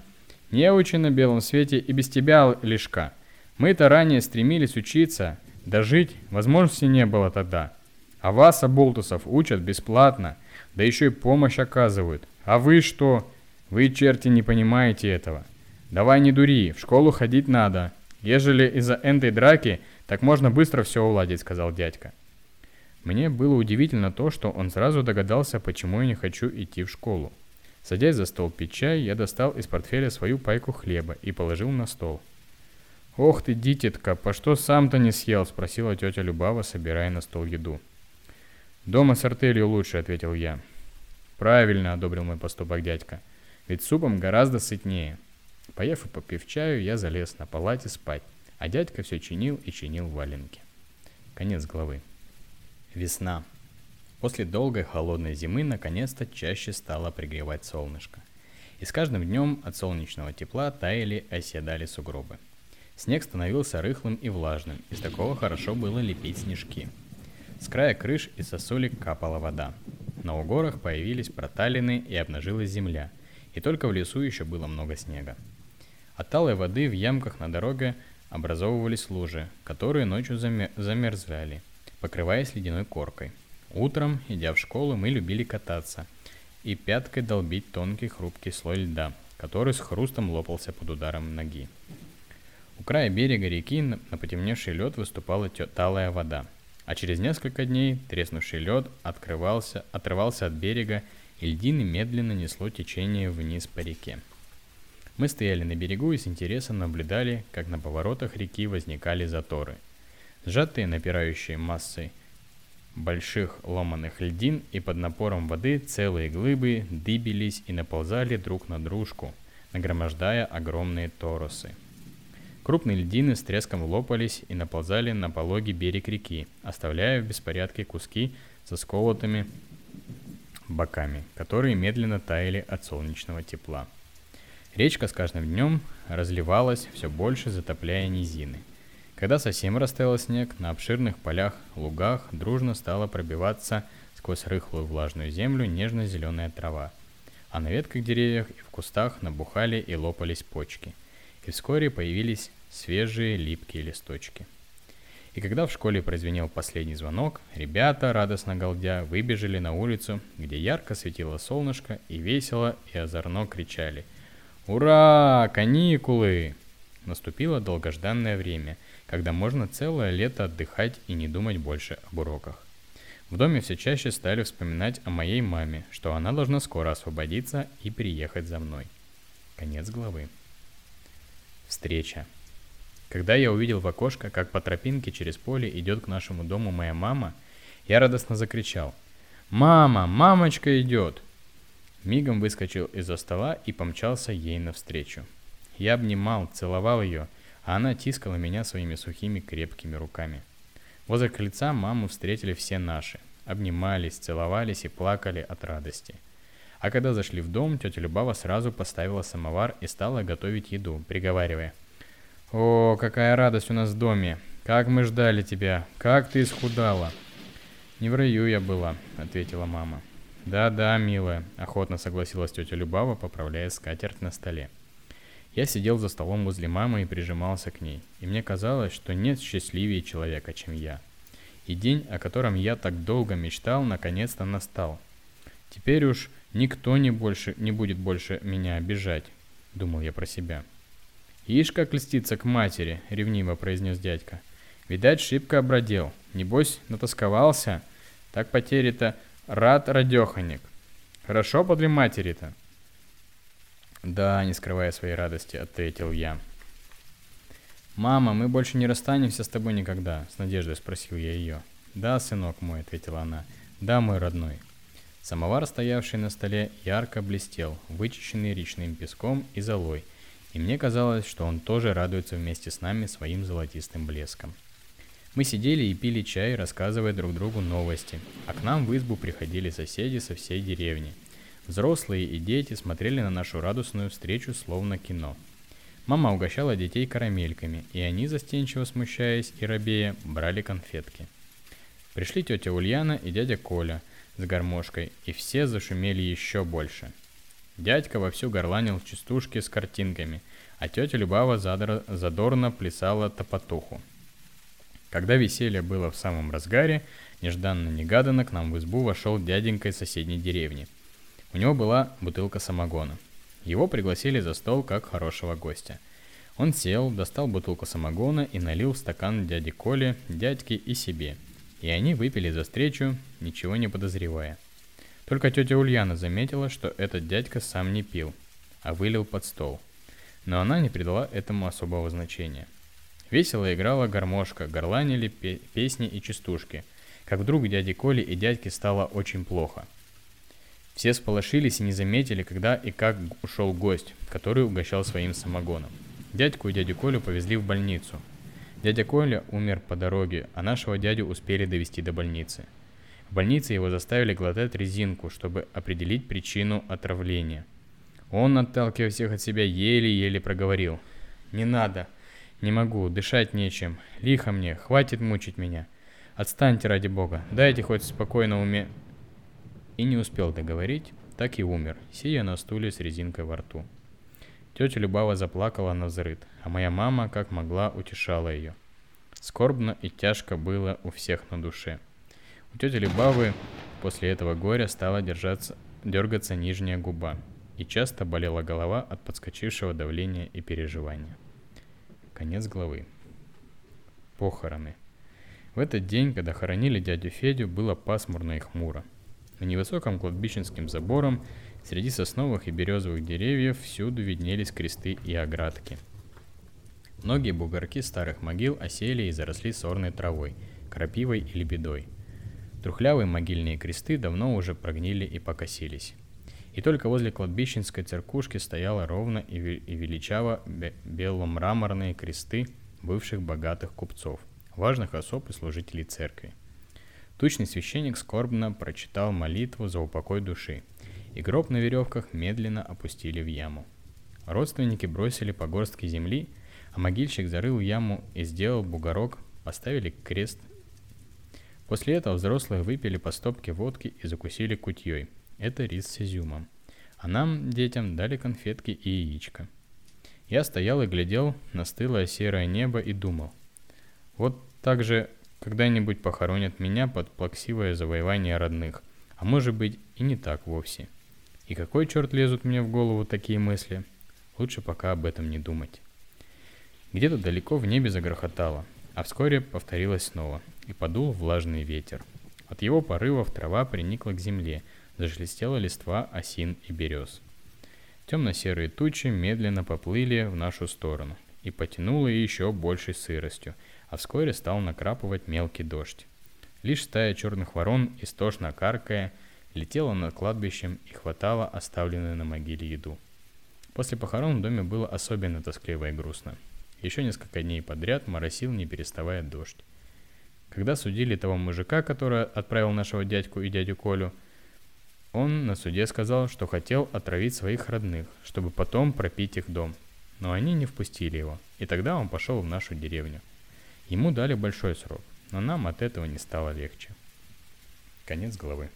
Неучи на белом свете и без тебя лишка. Мы-то ранее стремились учиться, да жить возможности не было тогда. А вас, оболтусов, учат бесплатно, да еще и помощь оказывают. А вы что? Вы, черти, не понимаете этого. Давай не дури, в школу ходить надо. Ежели из-за этой драки, так можно быстро все уладить, сказал дядька. Мне было удивительно то, что он сразу догадался, почему я не хочу идти в школу. Садясь за стол пить чай, я достал из портфеля свою пайку хлеба и положил на стол. «Ох ты, дитятка, по что сам-то не съел?» – спросила тетя Любава, собирая на стол еду. «Дома с артелью лучше», – ответил я. «Правильно», – одобрил мой поступок дядька. «Ведь супом гораздо сытнее». Поев и попив чаю, я залез на палате спать, а дядька все чинил и чинил валенки. Конец главы. Весна. После долгой холодной зимы наконец-то чаще стало пригревать солнышко. И с каждым днем от солнечного тепла таяли и оседали сугробы. Снег становился рыхлым и влажным, из такого хорошо было лепить снежки. С края крыш и сосулек капала вода. На угорах появились проталины и обнажилась земля, и только в лесу еще было много снега. От талой воды в ямках на дороге образовывались лужи, которые ночью замерзали, покрываясь ледяной коркой – Утром, идя в школу, мы любили кататься и пяткой долбить тонкий хрупкий слой льда, который с хрустом лопался под ударом ноги. У края берега реки на потемневший лед выступала талая вода, А через несколько дней треснувший лед открывался, отрывался от берега, и льдины медленно несло течение вниз по реке. Мы стояли на берегу и с интересом наблюдали, как на поворотах реки возникали заторы. Сжатые напирающие массой больших ломаных льдин и под напором воды целые глыбы дыбились и наползали друг на дружку, нагромождая огромные торосы. Крупные льдины с треском лопались и наползали на пологий берег реки, оставляя в беспорядке куски со сколотыми боками, которые медленно таяли от солнечного тепла. Речка с каждым днем разливалась все больше, затопляя низины. Когда совсем растаял снег, на обширных полях, лугах дружно стала пробиваться сквозь рыхлую влажную землю нежно-зеленая трава, а на ветках деревьев и в кустах набухали и лопались почки. И вскоре появились свежие липкие листочки. И когда в школе прозвенел последний звонок, ребята, радостно галдя, выбежали на улицу, где ярко светило солнышко и весело и озорно кричали «Ура! Каникулы!» Наступило долгожданное время, когда можно целое лето отдыхать и не думать больше об уроках. В доме все чаще стали вспоминать о моей маме, что она должна скоро освободиться и приехать за мной. Конец главы. Встреча. Когда я увидел в окошко, как по тропинке через поле идет к нашему дому моя мама, я радостно закричал. «Мама! Мамочка идет!» Мигом выскочил из-за стола и помчался ей навстречу. Я обнимал, целовал ее, а она тискала меня своими сухими крепкими руками. Возле крыльца маму встретили все наши. Обнимались, целовались и плакали от радости. А когда зашли в дом, тетя Любава сразу поставила самовар и стала готовить еду, приговаривая – «О, какая радость у нас в доме! Как мы ждали тебя! Как ты исхудала!» «Не в раю я была», — ответила мама. «Да-да, милая», — охотно согласилась тетя Любава, поправляя скатерть на столе. Я сидел за столом возле мамы и прижимался к ней, и мне казалось, что нет счастливее человека, чем я. И день, о котором я так долго мечтал, наконец-то настал. Теперь уж никто не, больше, не будет больше меня обижать, думал я про себя. «Ишь, как льстится к матери», — ревниво произнес дядька. «Видать, шибко обродел. Небось, натасковался. Так потери-то рад радеханик. Хорошо подле матери-то». «Да», — не скрывая своей радости, ответил я. «Мама, мы больше не расстанемся с тобой никогда?» — с надеждой спросил я ее. «Да, сынок мой», — ответила она. «Да, мой родной». Самовар, стоявший на столе, ярко блестел, вычищенный речным песком и золой, и мне казалось, что он тоже радуется вместе с нами своим золотистым блеском. Мы сидели и пили чай, рассказывая друг другу новости, а к нам в избу приходили соседи со всей деревни. Взрослые и дети смотрели на нашу радостную встречу словно кино. Мама угощала детей карамельками, и они, застенчиво смущаясь и робея, брали конфетки. Пришли тетя Ульяна и дядя Коля с гармошкой, и все зашумели еще больше – Дядька вовсю горланил частушки с картинками, а тетя Любава задор... задорно плясала топотуху. Когда веселье было в самом разгаре, нежданно-негаданно к нам в избу вошел дяденька из соседней деревни. У него была бутылка самогона. Его пригласили за стол как хорошего гостя. Он сел, достал бутылку самогона и налил стакан дяде Коле, дядьке и себе. И они выпили за встречу, ничего не подозревая – только тетя Ульяна заметила, что этот дядька сам не пил, а вылил под стол. Но она не придала этому особого значения. Весело играла гармошка, горланили пе- песни и частушки. Как вдруг дяде Коле и дядьке стало очень плохо. Все сполошились и не заметили, когда и как ушел гость, который угощал своим самогоном. Дядьку и дядю Колю повезли в больницу. Дядя Коля умер по дороге, а нашего дядю успели довести до больницы – в больнице его заставили глотать резинку, чтобы определить причину отравления. Он, отталкивая всех от себя, еле-еле проговорил. «Не надо. Не могу. Дышать нечем. Лихо мне. Хватит мучить меня. Отстаньте ради бога. Дайте хоть спокойно уме...» И не успел договорить, так и умер, сидя на стуле с резинкой во рту. Тетя Любава заплакала на взрыд, а моя мама, как могла, утешала ее. Скорбно и тяжко было у всех на душе – у тети Любавы после этого горя стала держаться, дергаться нижняя губа, и часто болела голова от подскочившего давления и переживания. Конец главы. Похороны. В этот день, когда хоронили дядю Федю, было пасмурно и хмуро. На невысоком кладбищенским забором среди сосновых и березовых деревьев всюду виднелись кресты и оградки. Многие бугорки старых могил осели и заросли сорной травой, крапивой и лебедой. Трухлявые могильные кресты давно уже прогнили и покосились. И только возле кладбищенской церквушки стояло ровно и величаво беломраморные кресты бывших богатых купцов, важных особ и служителей церкви. Тучный священник скорбно прочитал молитву за упокой души, и гроб на веревках медленно опустили в яму. Родственники бросили по горстке земли, а могильщик зарыл яму и сделал бугорок, поставили крест. После этого взрослые выпили по стопке водки и закусили кутьей – это рис с изюмом. А нам, детям, дали конфетки и яичко. Я стоял и глядел на стылое серое небо и думал. Вот так же когда-нибудь похоронят меня под плаксивое завоевание родных. А может быть и не так вовсе. И какой черт лезут мне в голову такие мысли? Лучше пока об этом не думать. Где-то далеко в небе загрохотало, а вскоре повторилось снова, и подул влажный ветер. От его порывов трава приникла к земле, зашелестела листва осин и берез. Темно-серые тучи медленно поплыли в нашу сторону и потянуло еще большей сыростью, а вскоре стал накрапывать мелкий дождь. Лишь стая черных ворон, истошно каркая, летела над кладбищем и хватала оставленную на могиле еду. После похорон в доме было особенно тоскливо и грустно. Еще несколько дней подряд моросил, не переставая дождь. Когда судили того мужика, который отправил нашего дядьку и дядю Колю, он на суде сказал, что хотел отравить своих родных, чтобы потом пропить их дом. Но они не впустили его, и тогда он пошел в нашу деревню. Ему дали большой срок, но нам от этого не стало легче. Конец главы.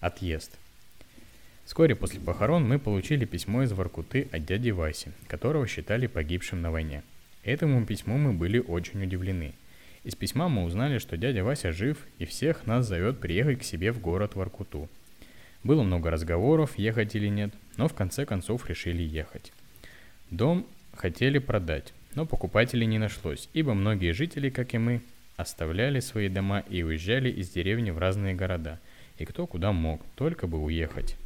Отъезд. Вскоре после похорон мы получили письмо из Воркуты от дяди Васи, которого считали погибшим на войне. Этому письму мы были очень удивлены. Из письма мы узнали, что дядя Вася жив и всех нас зовет приехать к себе в город Воркуту – было много разговоров, ехать или нет, но в конце концов решили ехать. Дом хотели продать, но покупателей не нашлось, ибо многие жители, как и мы, оставляли свои дома и уезжали из деревни в разные города, и кто куда мог, только бы уехать.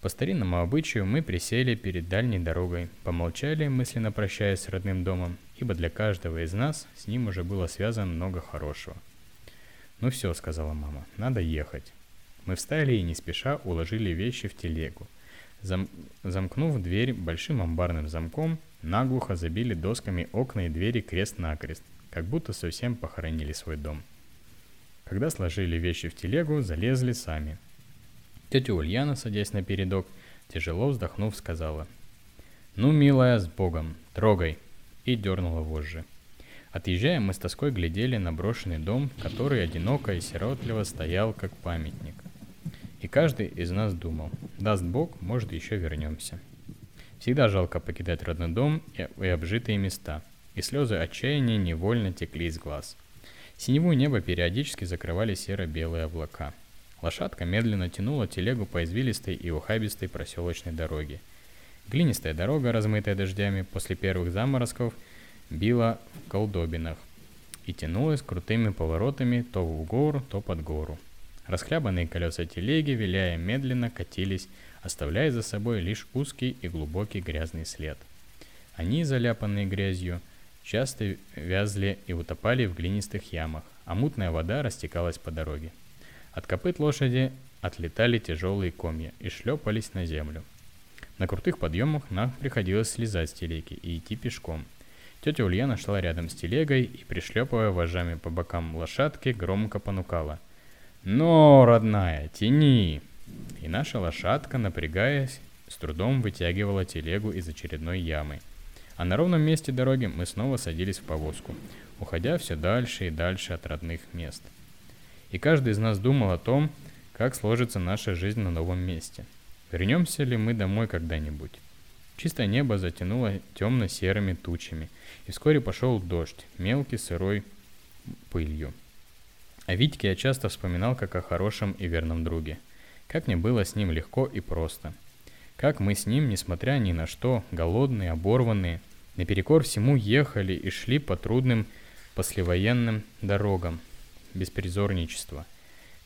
По старинному обычаю мы присели перед дальней дорогой, помолчали, мысленно прощаясь с родным домом, ибо для каждого из нас с ним уже было связано много хорошего. «Ну все», — сказала мама, — «надо ехать». Мы встали и не спеша уложили вещи в телегу. Зам... Замкнув дверь большим амбарным замком, наглухо забили досками окна и двери крест-накрест, как будто совсем похоронили свой дом. Когда сложили вещи в телегу, залезли сами. Тетя Ульяна, садясь на передок, тяжело вздохнув, сказала «Ну, милая, с Богом, трогай!» и дернула вожжи. Отъезжая, мы с тоской глядели на брошенный дом, который одиноко и сиротливо стоял, как памятник – и каждый из нас думал, даст Бог, может еще вернемся. Всегда жалко покидать родной дом и, обжитые места, и слезы отчаяния невольно текли из глаз. Синевое небо периодически закрывали серо-белые облака. Лошадка медленно тянула телегу по извилистой и ухабистой проселочной дороге. Глинистая дорога, размытая дождями после первых заморозков, била в колдобинах и тянулась крутыми поворотами то в гору, то под гору – Расхлябанные колеса телеги, виляя медленно, катились, оставляя за собой лишь узкий и глубокий грязный след. Они, заляпанные грязью, часто вязли и утопали в глинистых ямах, а мутная вода растекалась по дороге. От копыт лошади отлетали тяжелые комья и шлепались на землю. На крутых подъемах нам приходилось слезать с телеги и идти пешком. Тетя Ульяна шла рядом с телегой и, пришлепывая вожами по бокам лошадки, громко понукала – «Но, родная, тяни!» И наша лошадка, напрягаясь, с трудом вытягивала телегу из очередной ямы. А на ровном месте дороги мы снова садились в повозку, уходя все дальше и дальше от родных мест. И каждый из нас думал о том, как сложится наша жизнь на новом месте. Вернемся ли мы домой когда-нибудь? Чистое небо затянуло темно-серыми тучами, и вскоре пошел дождь, мелкий сырой пылью. О Витьке я часто вспоминал как о хорошем и верном друге. Как мне было с ним легко и просто. Как мы с ним, несмотря ни на что, голодные, оборванные, наперекор всему ехали и шли по трудным послевоенным дорогам беспризорничества.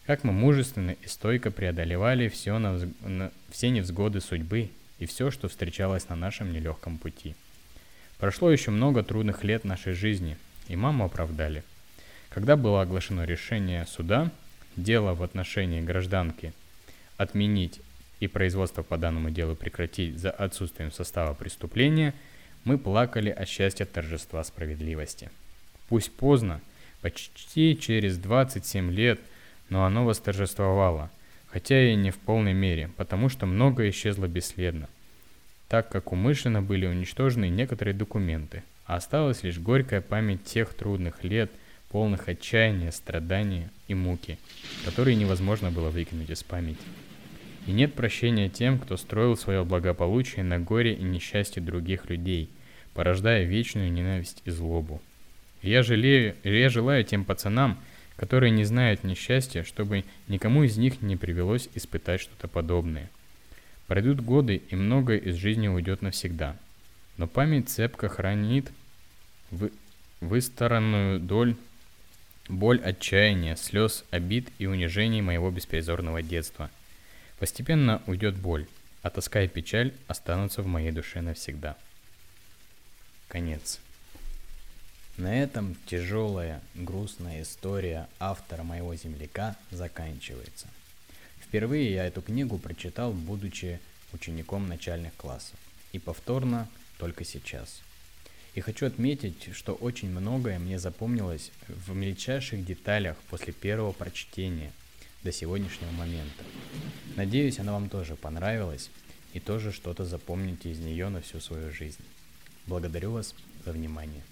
Как мы мужественно и стойко преодолевали все, на, на, все невзгоды судьбы и все, что встречалось на нашем нелегком пути. Прошло еще много трудных лет нашей жизни, и маму оправдали. Когда было оглашено решение суда, дело в отношении гражданки отменить и производство по данному делу прекратить за отсутствием состава преступления, мы плакали от счастья торжества справедливости. Пусть поздно, почти через 27 лет, но оно восторжествовало, хотя и не в полной мере, потому что многое исчезло бесследно, так как умышленно были уничтожены некоторые документы, а осталась лишь горькая память тех трудных лет, полных отчаяния, страдания и муки, которые невозможно было выкинуть из памяти. И нет прощения тем, кто строил свое благополучие на горе и несчастье других людей, порождая вечную ненависть и злобу. Я, жалею, я желаю тем пацанам, которые не знают несчастья, чтобы никому из них не привелось испытать что-то подобное. Пройдут годы, и многое из жизни уйдет навсегда. Но память цепко хранит в высторонную доль боль отчаяния, слез, обид и унижений моего беспризорного детства – Постепенно уйдет боль, а тоска и печаль останутся в моей душе навсегда. Конец. На этом тяжелая, грустная история автора моего земляка заканчивается. Впервые я эту книгу прочитал, будучи учеником начальных классов, и повторно только сейчас. И хочу отметить, что очень многое мне запомнилось в мельчайших деталях после первого прочтения – до сегодняшнего момента. Надеюсь, она вам тоже понравилась и тоже что-то запомните из нее на всю свою жизнь. Благодарю вас за внимание.